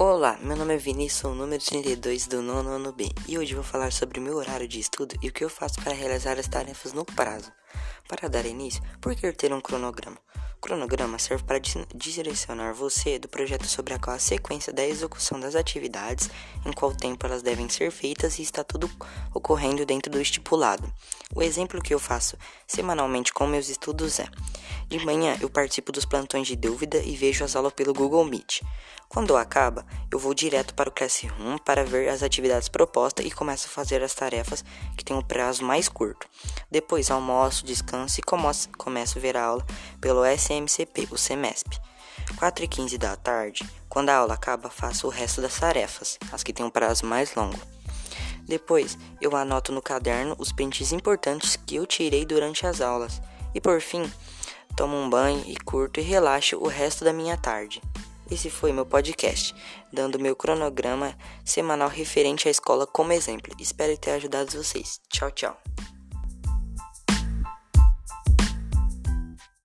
Olá, meu nome é Vinícius, sou o número 32 do nono ano B e hoje vou falar sobre o meu horário de estudo e o que eu faço para realizar as tarefas no prazo. Para dar início, por que ter um cronograma? O cronograma serve para direcionar você do projeto sobre a qual a sequência da execução das atividades, em qual tempo elas devem ser feitas e está tudo ocorrendo dentro do estipulado. O exemplo que eu faço semanalmente com meus estudos é: de manhã eu participo dos plantões de dúvida e vejo as aulas pelo Google Meet. Quando acaba, eu vou direto para o Classroom para ver as atividades propostas e começo a fazer as tarefas que têm um prazo mais curto. Depois almoço, descanso e começo a ver a aula pelo SMCP, o SEMESP. 4 e 15 da tarde, quando a aula acaba, faço o resto das tarefas, as que têm um prazo mais longo. Depois, eu anoto no caderno os pentes importantes que eu tirei durante as aulas. E por fim, tomo um banho e curto e relaxo o resto da minha tarde. Esse foi meu podcast, dando meu cronograma semanal referente à escola como exemplo. Espero ter ajudado vocês. Tchau, tchau.